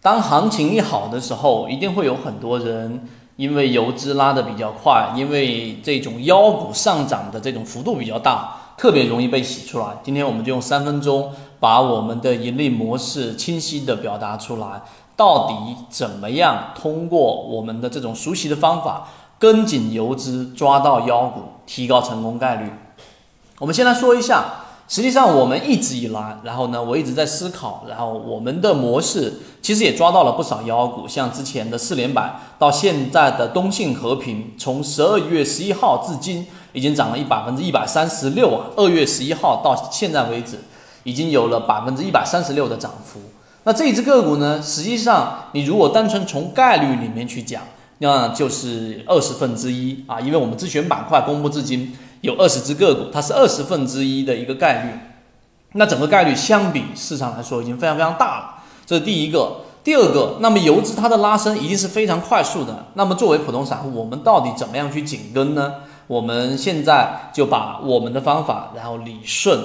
当行情一好的时候，一定会有很多人因为游资拉得比较快，因为这种妖股上涨的这种幅度比较大，特别容易被洗出来。今天我们就用三分钟把我们的盈利模式清晰地表达出来，到底怎么样通过我们的这种熟悉的方法，跟紧游资抓到妖股，提高成功概率。我们先来说一下。实际上，我们一直以来，然后呢，我一直在思考，然后我们的模式其实也抓到了不少妖股，像之前的四连板，到现在的东信和平，从十二月十一号至今，已经涨了一百分之一百三十六啊！二月十一号到现在为止，已经有了百分之一百三十六的涨幅。那这一只个股呢，实际上你如果单纯从概率里面去讲，那就是二十分之一啊，因为我们自选板块公布至今。有二十只个股，它是二十分之一的一个概率，那整个概率相比市场来说已经非常非常大了。这是第一个，第二个，那么游资它的拉升一定是非常快速的。那么作为普通散户，我们到底怎么样去紧跟呢？我们现在就把我们的方法然后理顺。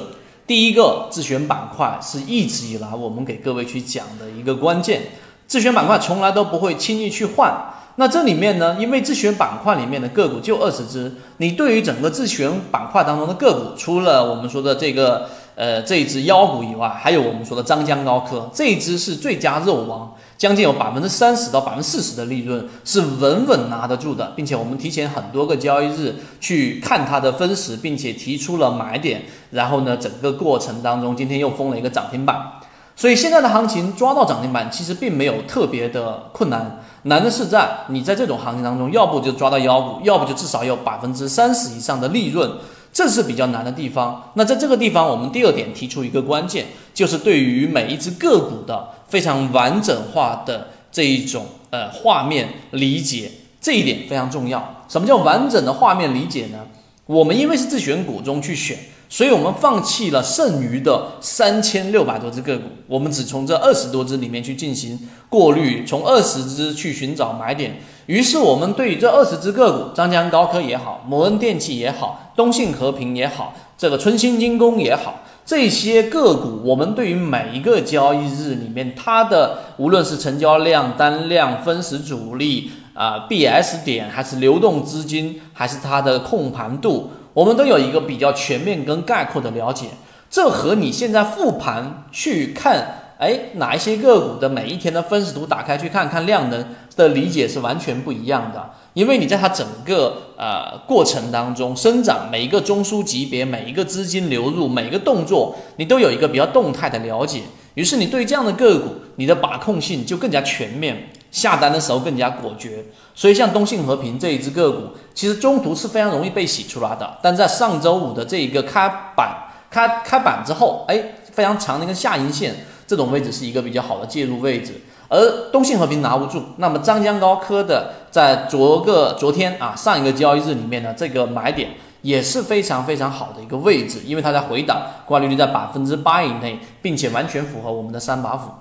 第一个自选板块是一直以来我们给各位去讲的一个关键，自选板块从来都不会轻易去换。那这里面呢，因为自选板块里面的个股就二十只，你对于整个自选板块当中的个股，除了我们说的这个呃这一只妖股以外，还有我们说的张江高科这一只是最佳肉王，将近有百分之三十到百分之四十的利润是稳稳拿得住的，并且我们提前很多个交易日去看它的分时，并且提出了买点，然后呢整个过程当中今天又封了一个涨停板，所以现在的行情抓到涨停板其实并没有特别的困难。难的是在你在这种行情当中，要不就抓到妖股，要不就至少有百分之三十以上的利润，这是比较难的地方。那在这个地方，我们第二点提出一个关键，就是对于每一只个股的非常完整化的这一种呃画面理解，这一点非常重要。什么叫完整的画面理解呢？我们因为是自选股中去选。所以我们放弃了剩余的三千六百多只个股，我们只从这二十多只里面去进行过滤，从二十只去寻找买点。于是我们对于这二十只个股，张江高科也好，摩恩电器也好，东信和平也好，这个春兴精工也好，这些个股，我们对于每一个交易日里面它的无论是成交量、单量、分时主力啊、BS 点，还是流动资金，还是它的控盘度。我们都有一个比较全面跟概括的了解，这和你现在复盘去看，哎，哪一些个股的每一天的分时图打开去看看量能的理解是完全不一样的。因为你在它整个呃过程当中生长，每一个中枢级别，每一个资金流入，每一个动作，你都有一个比较动态的了解。于是你对这样的个股，你的把控性就更加全面。下单的时候更加果决，所以像东信和平这一只个股，其实中途是非常容易被洗出来的。但在上周五的这一个开板开开板之后，哎，非常长的一个下影线，这种位置是一个比较好的介入位置。而东信和平拿不住，那么张江高科的在昨个昨天啊上一个交易日里面呢，这个买点也是非常非常好的一个位置，因为它在回档，挂率率在百分之八以内，并且完全符合我们的三把斧。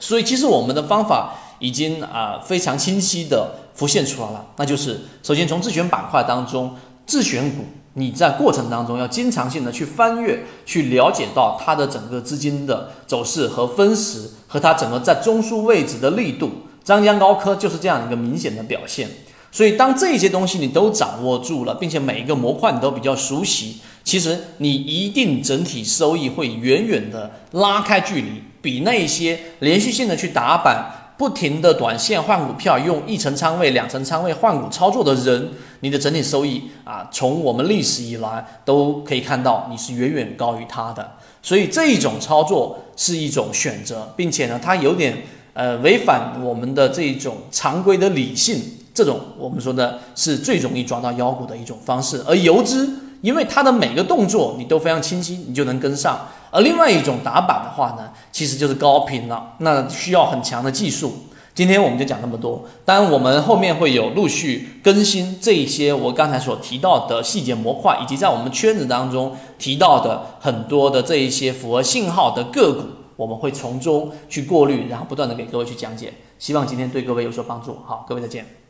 所以其实我们的方法。已经啊非常清晰的浮现出来了，那就是首先从自选板块当中自选股，你在过程当中要经常性的去翻阅，去了解到它的整个资金的走势和分时，和它整个在中枢位置的力度。张江高科就是这样一个明显的表现。所以当这些东西你都掌握住了，并且每一个模块你都比较熟悉，其实你一定整体收益会远远的拉开距离，比那些连续性的去打板。不停的短线换股票，用一层仓位、两层仓位换股操作的人，你的整体收益啊，从我们历史以来都可以看到，你是远远高于他的。所以这一种操作是一种选择，并且呢，它有点呃违反我们的这一种常规的理性。这种我们说的是最容易抓到妖股的一种方式，而游资。因为它的每个动作你都非常清晰，你就能跟上。而另外一种打板的话呢，其实就是高频了，那需要很强的技术。今天我们就讲那么多，当然我们后面会有陆续更新这一些我刚才所提到的细节模块，以及在我们圈子当中提到的很多的这一些符合信号的个股，我们会从中去过滤，然后不断的给各位去讲解。希望今天对各位有所帮助。好，各位再见。